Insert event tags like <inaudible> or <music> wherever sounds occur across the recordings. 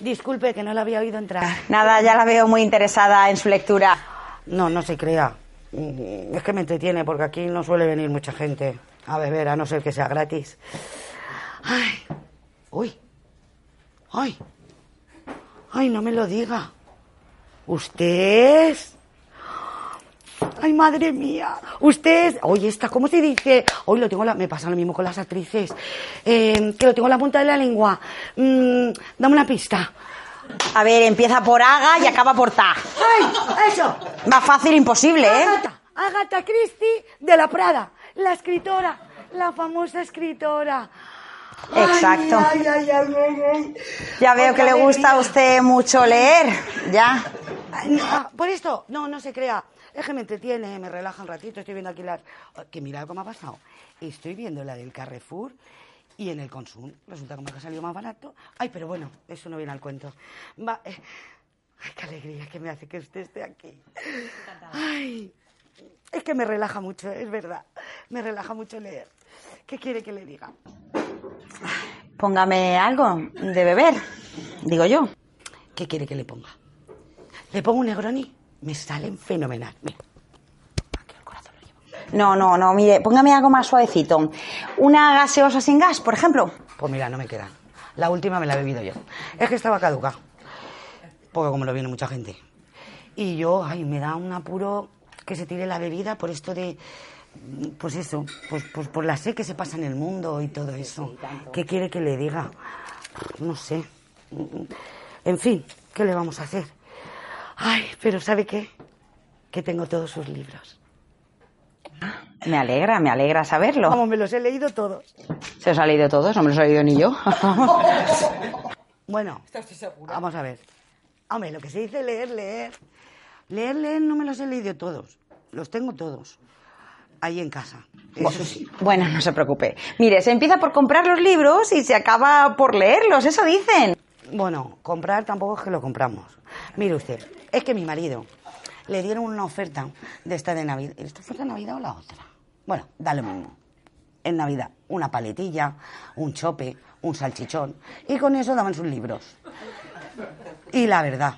Disculpe que no la había oído entrar. Nada, ya la veo muy interesada en su lectura. No, no se crea. Mm, Es que me entretiene porque aquí no suele venir mucha gente a beber, a no ser que sea gratis. Ay, uy, ay, ay, no me lo diga. ¿Usted es? Ay, madre mía. Usted es... Oye, esta, ¿cómo se dice? Hoy lo tengo, la... me pasa lo mismo con las actrices. Eh, que lo tengo en la punta de la lengua. Mm, dame una pista. A ver, empieza por Aga y acaba por Ta. ¡Ay, eso! Más fácil imposible, ¿eh? Agatha, Agatha Christie de la Prada, la escritora, la famosa escritora. Exacto. Ay, ay, ay, ay, ay. Ya veo que le gusta a usted mucho leer. Ya. Ah, por esto, no, no se crea. Es que me entretiene, me relaja un ratito. Estoy viendo aquí las. oh, Que mira cómo ha pasado. Estoy viendo la del Carrefour y en el Consum. Resulta como que ha salido más barato. Ay, pero bueno, eso no viene al cuento. Va. eh, Ay, qué alegría que me hace que usted esté aquí. Ay, es que me relaja mucho, es verdad. Me relaja mucho leer. ¿Qué quiere que le diga? Póngame algo de beber, digo yo. ¿Qué quiere que le ponga? ¿Le pongo un Negroni? Me salen fenomenal. Mira. Aquí el corazón lo llevo. No, no, no, mire, póngame algo más suavecito. Una gaseosa sin gas, por ejemplo. Pues mira, no me queda. La última me la he bebido yo. Es que estaba caduca. Porque como lo viene mucha gente. Y yo, ay, me da un apuro que se tire la bebida por esto de. Pues eso, pues, pues por la sed que se pasa en el mundo y todo eso. ¿Qué quiere que le diga? No sé. En fin, ¿qué le vamos a hacer? Ay, pero ¿sabe qué? Que tengo todos sus libros. Me alegra, me alegra saberlo. Vamos, me los he leído todos. ¿Se os ha leído todos? No me los he leído ni yo. <laughs> Bueno, vamos a ver. Hombre, lo que se dice leer, leer. Leer, leer, no me los he leído todos. Los tengo todos. Ahí en casa. Eso sí. Bueno, no se preocupe. Mire, se empieza por comprar los libros y se acaba por leerlos, eso dicen. Bueno, comprar tampoco es que lo compramos. Mire usted, es que mi marido le dieron una oferta de esta de Navidad. ¿Esta fue la Navidad o la otra? Bueno, da lo mismo. En Navidad, una paletilla, un chope, un salchichón. Y con eso daban sus libros. Y la verdad,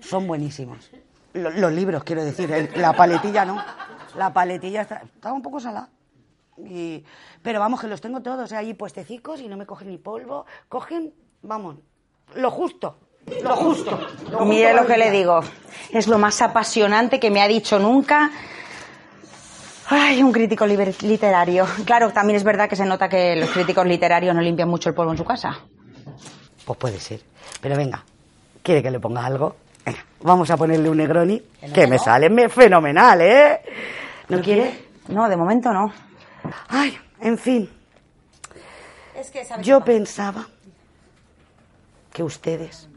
son buenísimos. Lo- Los, libros, quiero decir. el- La paletilla no. La paletilla está- estaba un poco salada. Y, pero vamos, que los tengo todos eh, ahí puestecicos y no me cogen ni polvo. Cogen, vamos, lo justo. Lo justo. Lo Mire lo que le digo. Es lo más apasionante que me ha dicho nunca. Ay, un crítico literario. Claro, también es verdad que se nota que los críticos literarios no limpian mucho el polvo en su casa. Pues puede ser. Pero venga, ¿quiere que le ponga algo? Venga, vamos a ponerle un Negroni, que me sale me- fenomenal, ¿eh? ¿No quiere? No, de momento no. Ay, en fin. Yo pensaba que a ustedes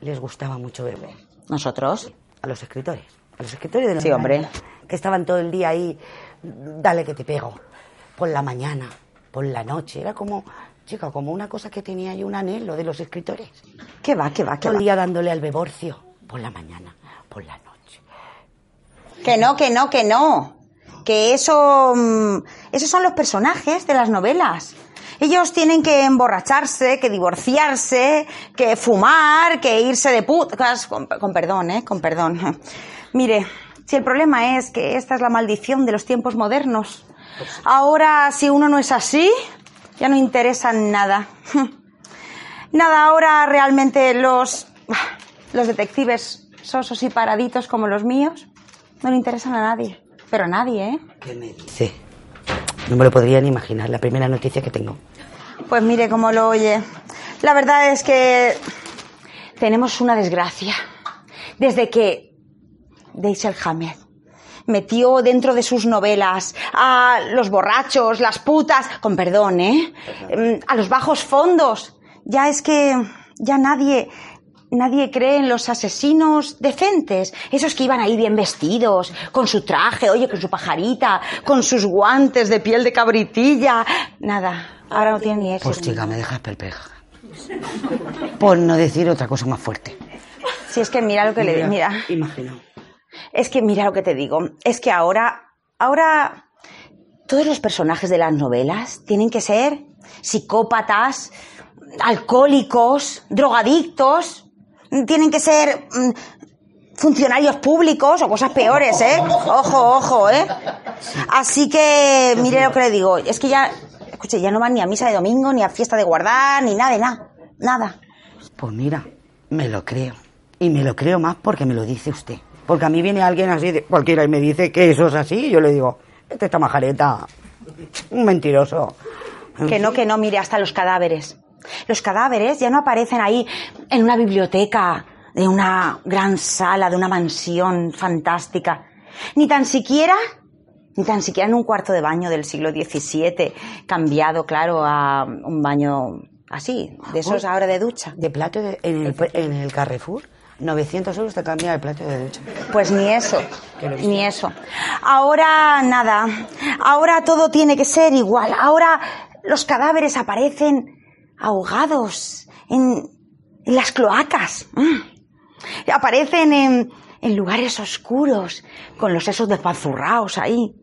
les gustaba mucho beber. ¿Nosotros? A los escritores. A los escritores de la Sí, hombre. Que estaban todo el día ahí, dale que te pego. Por la mañana, por la noche. Era como, chica, como una cosa que tenía yo un anhelo de los escritores. ¿Qué va, qué va, qué Todo va? el día dándole al beborcio. Por la mañana, por la noche. Que no, que no, que no. Que eso. mm, Esos son los personajes de las novelas. Ellos tienen que emborracharse, que divorciarse, que fumar, que irse de putas. Con, perdón, ¿eh? Con perdón. <laughs> Mire, si el problema es que esta es la maldición de los tiempos modernos. Ahora, si uno no es así, ya no interesa nada. <laughs> Nada, ahora realmente los, los detectives sosos y paraditos como los míos no le interesan a nadie. Pero nadie, ¿eh? ¿Qué me dice? No me lo podría ni imaginar, la primera noticia que tengo. Pues mire cómo lo oye. La verdad es que tenemos una desgracia. Desde que Dashiell Hammett metió dentro de sus novelas a los borrachos, las putas, con perdón, ¿eh? Mm, A los bajos fondos. Ya es que ya nadie nadie cree en los asesinos decentes, esos que iban ahí bien vestidos, con su traje, oye, con su pajarita, con sus guantes de piel de cabritilla. Nada, ahora no tienen ni eso. Pues chica, me dejas perpleja. Por no decir otra cosa más fuerte. Si es que mira lo que le digo, mira. Imagino. Es que mira lo que te digo. Es que ahora, ahora, todos los personajes de las novelas tienen que ser psicópatas, alcohólicos, drogadictos, tienen que ser mm, funcionarios públicos o cosas peores, ¿eh? Ojo, ojo, ¿eh? Así que, mire lo que le digo, es que ya, escuche, ya no van ni a misa de domingo, ni a fiesta de guardar, ni nada de nada, nada. Pues mira, me lo creo. Y me lo creo más porque me lo dice usted. Porque a mí viene alguien así, de cualquiera, y me dice que eso es así, y yo le digo, este está majareta, un mentiroso. Que no, que no, mire, hasta los cadáveres. Los cadáveres ya no aparecen ahí en una biblioteca de una gran sala, de una mansión fantástica. Ni tan siquiera, ni tan siquiera en un cuarto de baño del siglo XVII, cambiado, claro, a un baño así, de esos ahora de ducha. De plato de- en, el, en el Carrefour, 900 euros te cambia el plato de ducha. Pues ni eso, <laughs> ni eso. Ahora nada, ahora todo tiene que ser igual. Ahora los cadáveres aparecen ahogados en, en las cloacas. Mm. Aparecen en, en lugares oscuros, con los sesos despanzurrados ahí.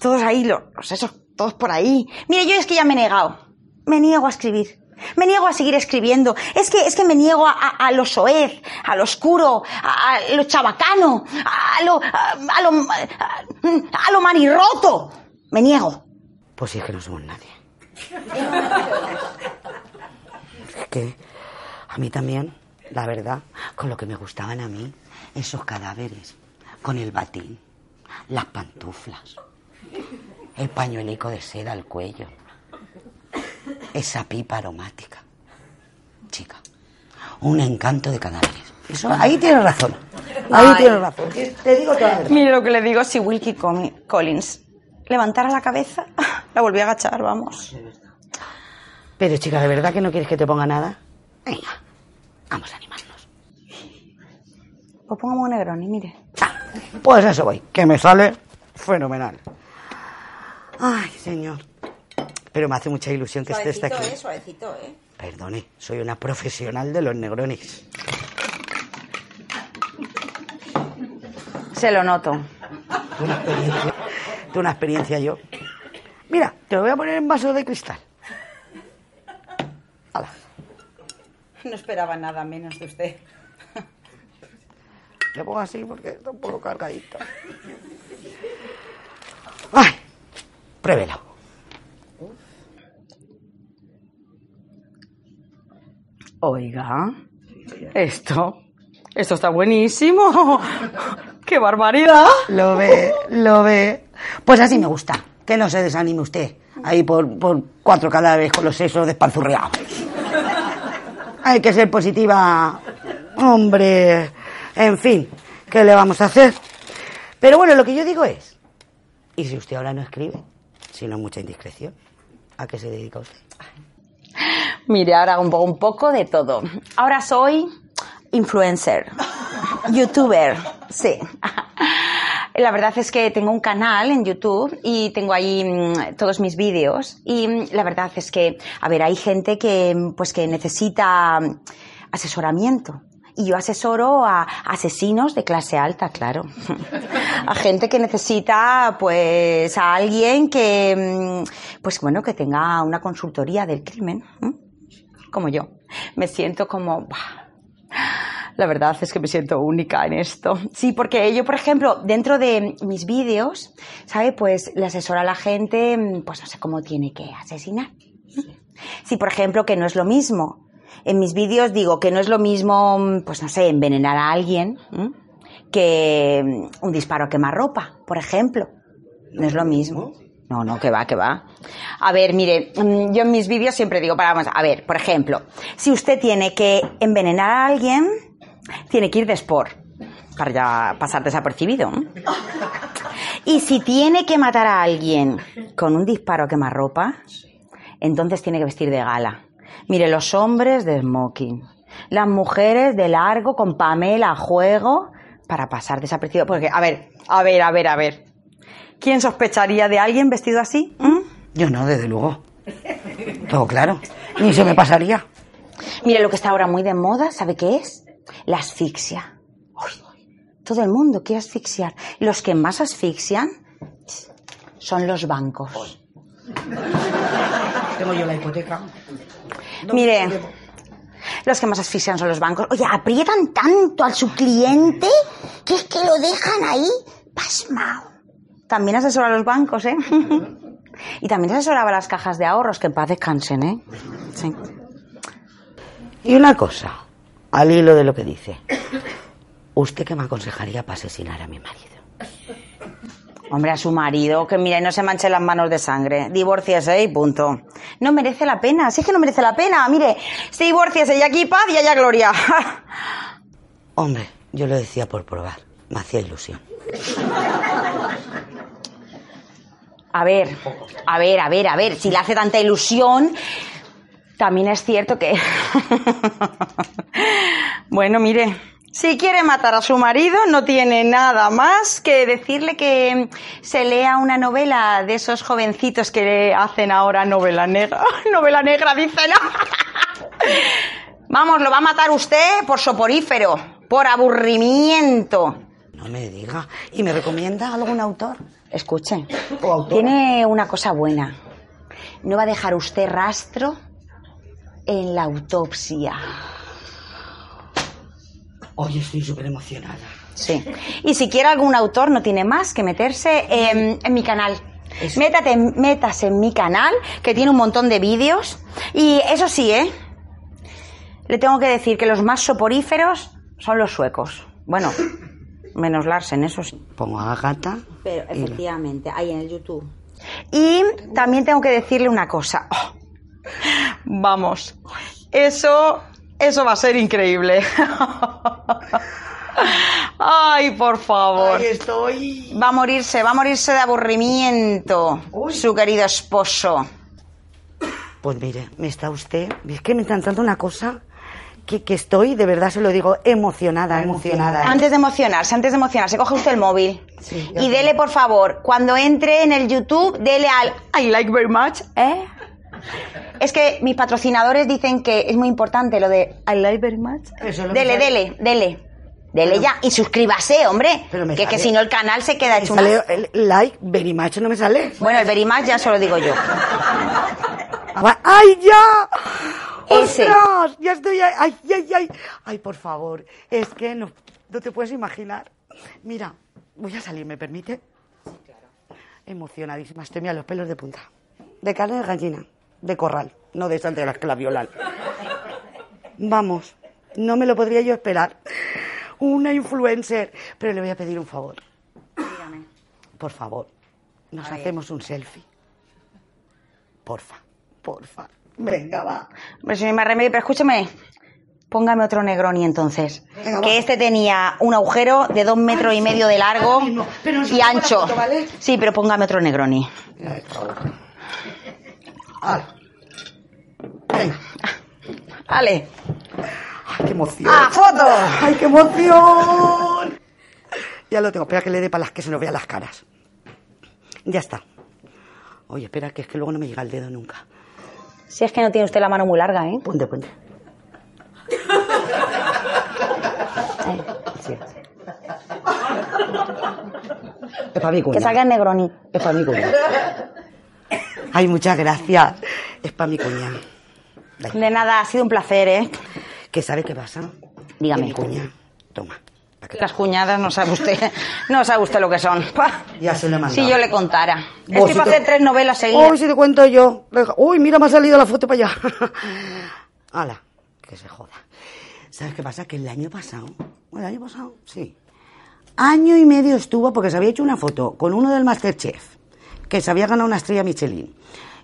Todos ahí, los, los sesos, todos por ahí. Mire, yo es que ya me he negado. Me niego a escribir. Me niego a seguir escribiendo. Es que, es que me niego a, a- a lo soez, a lo oscuro, a, a lo chabacano, a lo, a, a lo, a, a lo manirroto. Me niego. Pues sí, es que no somos nadie. <laughs> que a mí también, la verdad, con lo que me gustaban a mí, esos cadáveres, con el batín, las pantuflas, el pañuelico de seda al cuello, esa pipa aromática. Chica, un encanto de cadáveres. Eso, ahí tienes razón. Ahí tienes razón. Te digo toda la verdad. Mire lo que le digo, si Wilkie Collins levantara la cabeza, <laughs> la volví a agachar, vamos. Pero chica, ¿de verdad que no quieres que te ponga nada? Venga, vamos a animarnos. Pues pongamos un Negroni, mire. Ah, pues eso voy, que me sale fenomenal. Ay, señor. Pero me hace mucha ilusión que esté aquí. suavecito, ¿eh? Perdone, soy una profesional de los negronis. Se lo noto. Una experiencia, de una experiencia yo. Mira, te lo voy a poner en vaso de cristal. No esperaba nada menos de usted. <laughs> Le pongo así porque está un poco cargadito. Ay, pruébelo. Oiga, esto, esto está buenísimo. <laughs> ¡Qué barbaridad! Lo ve, lo ve. Pues así me gusta. Que no se desanime usted. Ahí por, por cuatro cadáveres con los sesos despanzurreados. Hay que ser positiva. Hombre. En fin, ¿qué le vamos a hacer? Pero bueno, lo que yo digo es. ¿Y si usted ahora no escribe? Si no es mucha indiscreción. ¿A qué se dedica usted? Mire, ahora un un poco de todo. Ahora soy influencer, youtuber, sí. La verdad es que tengo un canal en YouTube y tengo ahí mm, todos mis vídeos y mm, la verdad es que, a ver, hay gente que, mm, pues, que necesita asesoramiento. Y yo asesoro a asesinos de clase alta, claro. <laughs> A gente que necesita, pues, a alguien que, pues, bueno, que tenga una consultoría del crimen. Como yo. Me siento como, "Buah, la verdad es que me siento única en esto. Sí, porque yo, por ejemplo, dentro de mis vídeos, ¿sabe? Pues le asesoro a la gente, mm, pues no sé cómo tiene que asesinar. Sí, por ejemplo, que no es lo mismo. En mis vídeos digo que no es lo mismo, mm, pues no sé, envenenar a alguien que mm, un disparo a quemarropa, por ejemplo. No es lo mismo. No, no, que va, que va. A ver, mire, yo en mis vídeos siempre digo, para, vamos, a ver, por ejemplo, si usted tiene que envenenar a alguien, tiene que ir de sport para ya pasar desapercibido. Y si tiene que matar a alguien con un disparo a quemarropa, entonces tiene que vestir de gala. Mire, los hombres de smoking, Las mujeres de largo con Pamela a juego para pasar desapercibido. Porque, a ver, a ver, a ver, a ver. ¿Quién sospecharía de alguien vestido así? ¿Mm? Yo no, desde luego. Todo claro. Ni se me pasaría. Mire, lo que está ahora muy de moda, ¿sabe qué es? La asfixia. Uy, todo el mundo quiere asfixiar. Los que más asfixian son los bancos. Tengo yo la hipoteca. Mire, los que más asfixian son los bancos. Oye, aprietan tanto a su cliente que es que lo dejan ahí pasmado. También asesora a los bancos, ¿eh? <laughs> y también asesoraba a las cajas de ahorros, que en paz descansen, ¿eh? Sí. Y una cosa, al hilo de lo que dice. ¿Usted qué me aconsejaría para asesinar a mi marido? Hombre, a su marido, que mira, y no se manche las manos de sangre. Divórciese y punto. No merece la pena, si es que no merece la pena. Mire, se divórciese y aquí paz y allá gloria. <laughs> Hombre, yo lo decía por probar. Me hacía ilusión. A ver, a ver, a ver, a ver, si le hace tanta ilusión, también es cierto que... <laughs> bueno, mire, si quiere matar a su marido, no tiene nada más que decirle que se lea una novela de esos jovencitos que hacen ahora novela negra. <laughs> novela negra, dicen. <laughs> Vamos, lo va a matar usted por soporífero, por aburrimiento. No me diga. ¿Y me recomienda algún autor? Escuche, O tiene una cosa buena. No va a dejar usted rastro en la autopsia. Hoy estoy súper emocionada. Sí. Y si quiere algún autor, no tiene más que meterse en, en mi canal. Eso. Métate, métase en mi canal, que tiene un montón de vídeos. Y eso sí, ¿eh? Le tengo que decir que los más soporíferos son los suecos. Bueno, <laughs> menos Larsen, eso sí. Pongo a Gata. Pero y- efectivamente, ahí en el YouTube. Y también tengo que decirle una cosa. Oh, vamos, eso, eso va a ser increíble. <laughs> Ay, por favor. Ahí estoy. Va a morirse, va a morirse de aburrimiento, Uy. su querido esposo. Pues mire, me está usted. Es que me está entrando una cosa que, que estoy, de verdad se lo digo, emocionada, emocionada. Antes de emocionarse, antes de emocionarse, coge usted el móvil Sí, y dele, por favor, cuando entre en el YouTube, dele al I like very much, ¿eh? Es que mis patrocinadores dicen que es muy importante lo de I like very much. Eso es lo Dele, dele, dele. Dele Pero- ya. Y suscríbase, hombre. Pero me Que, que si no el canal se queda hecho una... sale el like, very much, no me sale. Bueno, el very much ya se lo digo yo. ¡Ay, ya! ¡Ostras! Ya estoy ahí. ¡Ay, ay, ay! Ay, por favor. Es que no, no te puedes imaginar. Mira, voy a salir, ¿me permite? Emocionadísima. Estoy mira los pelos de punta. De carne de gallina. De corral. No de esas de la. Vamos. No me lo podría yo esperar. Una influencer. Pero le voy a pedir un favor. Por favor. Nos A ver. hacemos un selfie. Porfa. Porfa. Venga, va. Hombre, si no hay más remedio, pero escúcheme. Póngame otro Negroni entonces. Venga, que este tenía un agujero de dos metros y medio de largo. Pero y ancho. foto, ¿vale? Sí, pero póngame otro Negroni. Ay, Hala. Venga. Vale. Ay, qué emoción. ¡Ah, foto! ¡Ay, qué emoción! Ya lo tengo. Espera que le dé para las que se nos vean las caras. Ya está. Oye, espera, que es que luego no me llega el dedo nunca. Si es que no tiene usted la mano muy larga, ¿eh? Ponte, ponte. <laughs> Sí. Es para mi Que cuña. salga el Negroni. Es para mi cuña. Ay, muchas gracias. Es para mi cuña. Dale. De nada, ha sido un placer, ¿eh? ¿Qué sabe qué pasa? Dígame. Que Mi cuña. Toma. que- Las cuñadas no sabe usted, <laughs> no sabe usted lo que son. Pa. Ya se lo he mandado. Si yo le contara. Vos, Estoy para hacer tres novelas seguidas. Uy, si te cuento yo. Uy, mira, me ha salido la foto para allá. <laughs> Hala, que se joda. ¿Sabes qué pasa? Que el año pasado, ¿el año pasado? Sí. Año y medio estuvo porque se había hecho una foto con uno del Masterchef, que se había ganado una estrella Michelin,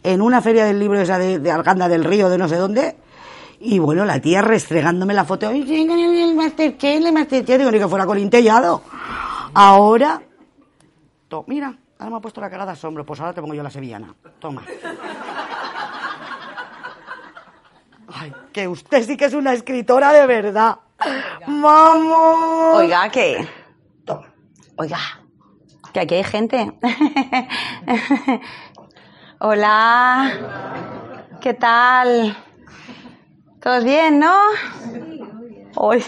en una feria del libro esa de, de Arganda del Río, de no sé dónde. Y bueno, la tía restregándome la foto. Ay, sí, el Masterchef, el Masterchef. Digo, ni que fuera con intellado. Ahora To- Mira, ahora me ha puesto la cara de asombro. Pues ahora te pongo yo la sevillana. Toma. Ay, que usted sí que es una escritora de verdad. ¡Vamos! Oiga, que. Toma. Oiga, que aquí hay gente. <laughs> Hola. ¿Qué tal? ¿Todos bien, no? Hoy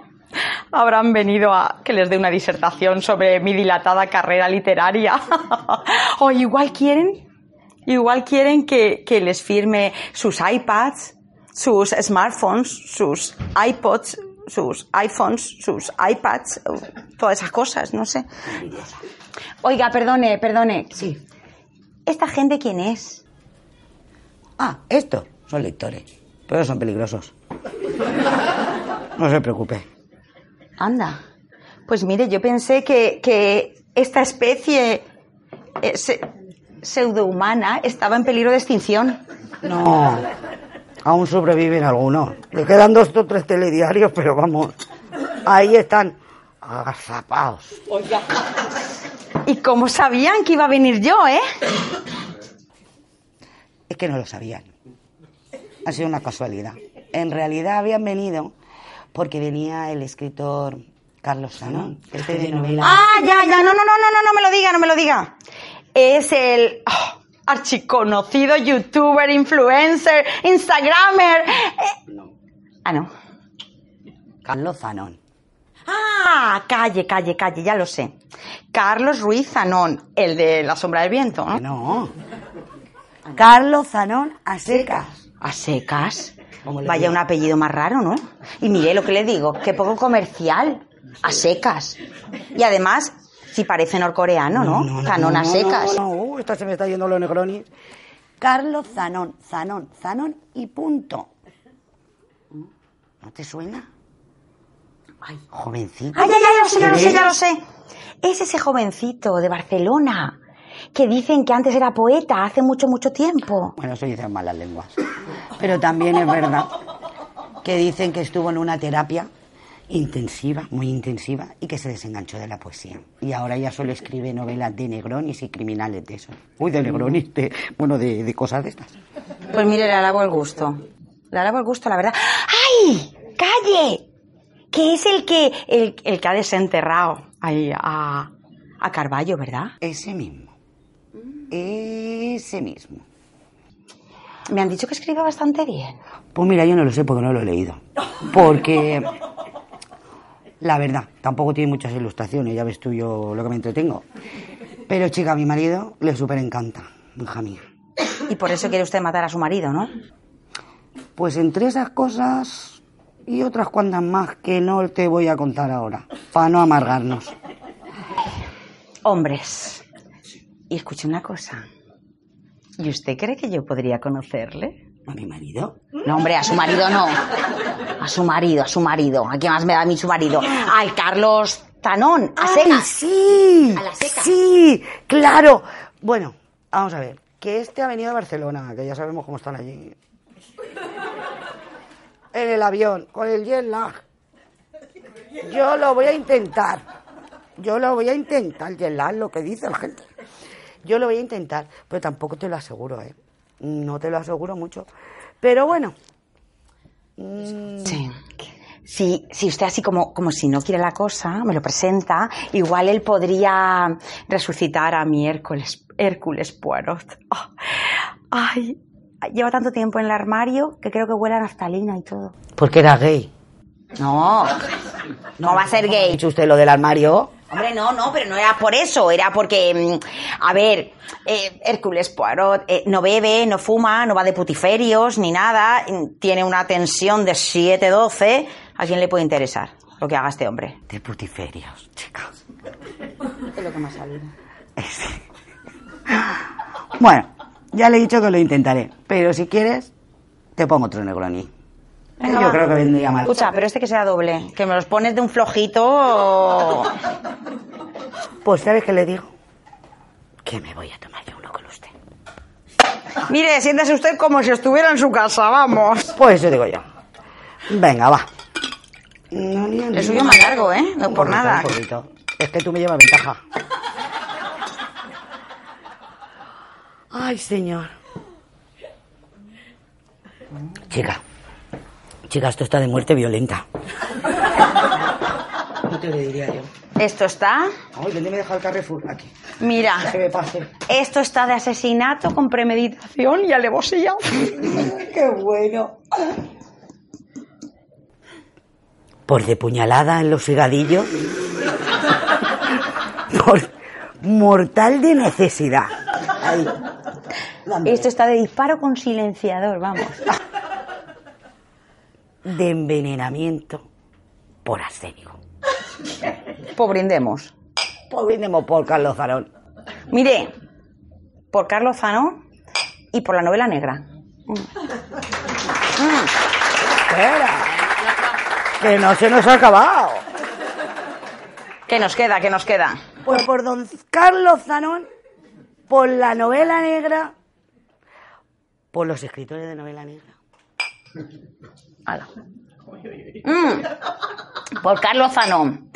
<laughs> habrán venido a que les dé una disertación sobre mi dilatada carrera literaria. <laughs> o igual quieren, igual quieren que, que les firme sus iPads, sus smartphones, sus iPods, sus iPhones, sus iPads, todas esas cosas, no sé. Oiga, perdone, perdone. Sí. ¿Esta gente quién es? Ah, estos son lectores, pero son peligrosos. No se preocupe. Anda. Pues mire, yo pensé que, que esta especie eh, se- pseudohumana estaba en peligro de extinción. No, aún sobreviven algunos. Le quedan dos o tres telediarios, pero vamos, ahí están agazapados. ¿Y cómo sabían que iba a venir yo, eh? Es que no lo sabían. Ha sido una casualidad. En realidad habían venido porque venía el escritor Carlos Sanón, este de novela. Ah, ya, ya, no, no, no, no, no, no me lo diga, no me lo diga. Es el oh, archiconocido youtuber, influencer, instagramer. eh. Ah, no. Carlos Zanón. Ah, calle, calle, calle, ya lo sé. Carlos Ruiz Zanón, el de La Sombra del Viento, Que ¿no? no. Carlos Zanón a secas. A secas. ¿Cómo le Vaya un apellido más raro, ¿no? Y mire lo que le digo, qué poco comercial. A secas. Y además, si parece norcoreano, ¿no? Zanón a no, secas. No, no, uh, esta se me está yendo los negronis. Carlos Zanón, Zanón, Zanón y punto. ¿No te suena? Ay, jovencito. Ay, ya, ya, ya lo sé, ya lo sé, ¿Qué ya lo sé. Es ese jovencito de Barcelona que dicen que antes era poeta hace mucho, mucho tiempo. Bueno, eso dicen malas lenguas. Pero también es verdad que dicen que estuvo en una terapia intensiva, muy intensiva, y que se desenganchó de la poesía. Y ahora ya solo escribe novelas de negronis y criminales de eso. Uy, de negronis, de, bueno, de, de cosas de estas. Pues mire, le alabo el gusto. Le alabo el gusto, la verdad. ¡Ay! ¡Calle! Que es el que, el, el que ha desenterrado ahí a, a Carballo, ¿verdad? Ese mismo. Ese mismo. Me han dicho que escribe bastante bien. Pues mira, yo no lo sé porque no lo he leído. Porque, <laughs> la verdad, tampoco tiene muchas ilustraciones, ya ves tú yo lo que me entretengo. Pero chica, a mi marido le súper encanta, hija mía. Y por eso quiere usted matar a su marido, ¿no? Pues entre esas cosas y otras cuantas más que no te voy a contar ahora, para no amargarnos. Hombres. Y escuche una cosa. ¿Y usted cree que yo podría conocerle? ¿A mi marido? No, hombre, a su marido no. A su marido, a su marido. ¿A quién más me da a mí su marido? Al Carlos Tanón, a ¡Ay, secas. sí! A la seca. ¡Sí! ¡Claro! Bueno, vamos a ver. Que este ha venido a Barcelona, que ya sabemos cómo están allí. En el avión, con el jet lag. Yo lo voy a intentar. Yo lo voy a intentar, jet lag, lo que dice la gente. Yo lo voy a intentar, pero tampoco te lo aseguro, ¿eh? No te lo aseguro mucho. Pero bueno. Mm, Sí. Si, si usted así como, como si no quiere la cosa, me lo presenta, igual él podría resucitar a mi Hércules, Hércules Poirot. Oh, ay, lleva tanto tiempo en el armario que creo que huele a naftalina y todo. Porque era gay. No, no va a ser ¿Ha gay. dicho usted lo del armario? Hombre, no, no, pero no era por eso, era porque, mm, a ver, eh, Hércules Poirot eh, no bebe, no fuma, no va de putiferios ni nada, mm, tiene una tensión de 7-12, ¿a quién le puede interesar lo que haga este hombre? De putiferios, chica. Es lo que me ha salido. Bueno, ya le he dicho que lo intentaré, pero si quieres, te pongo otro Negroni. Yo creo que vendría mal. Escucha, pero este que sea doble, que me los pones de un flojito. Pues, ¿sabes qué le digo? Que me voy a tomar yo uno con usted. Mire, siéntese usted como si estuviera en su casa, vamos. Pues eso digo yo. Venga, va. No, ni- El suyo más largo, ¿eh? No Un por poquito, nada. un poquito. Es que tú me llevas ventaja. Ay, señor. Chica, Chica, esto está de muerte violenta. No te lo diría yo. Esto está, Ay, ¿dónde me he dejado el Carrefour? Aquí. mira, Que me pase. esto está de asesinato con premeditación y alevosía. <laughs> Qué bueno. Por de puñalada en los higadillos. Por mortal de necesidad. Ahí. Esto está de disparo con silenciador, vamos. De envenenamiento por arsénico. Pues brindemos. Pues brindemos por Carlos Zarón. Mire, por Carlos Zano y por la novela negra. Espera. Que no se nos ha acabado. ¿Qué nos queda? ¿Qué nos queda? Pues por don Carlos Zanón, por la novela negra, por los escritores de novela negra. Mm. Por Carlos Zanón.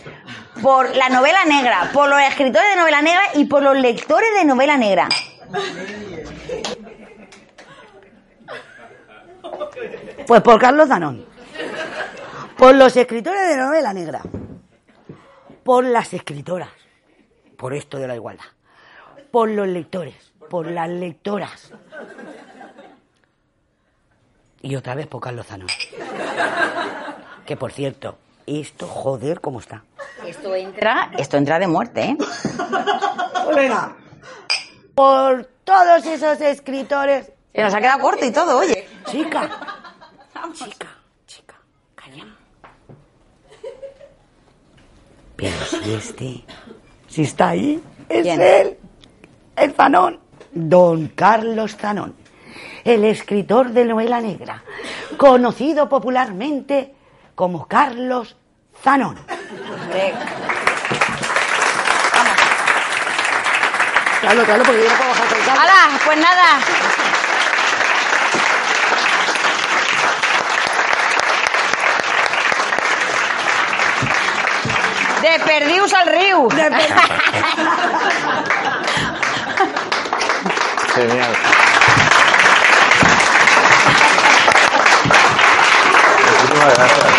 Por la novela negra, por los escritores de novela negra y por los lectores de novela negra. Pues por Carlos Zanón. Por los escritores de novela negra. Por las escritoras. Por esto de la igualdad. Por los lectores. Por las lectoras. Y otra vez por Carlos Zanón. Que por cierto, esto joder cómo está. Esto entra, esto entra de muerte, ¿eh? Venga. Por todos esos escritores. Se nos ha quedado corto y todo, oye. Chica. Chica, chica, calla. Pero si este, si está ahí, es ¿Quién? él, el Zanón. Don Carlos Zanón, el escritor de novela negra, conocido popularmente como Carlos Zanón. Claro, claro, porque yo no puedo bajar con Carlos. ¡Hala! Pues nada. De perdius al río. De- <laughs> Genial. Muchísimas gracias.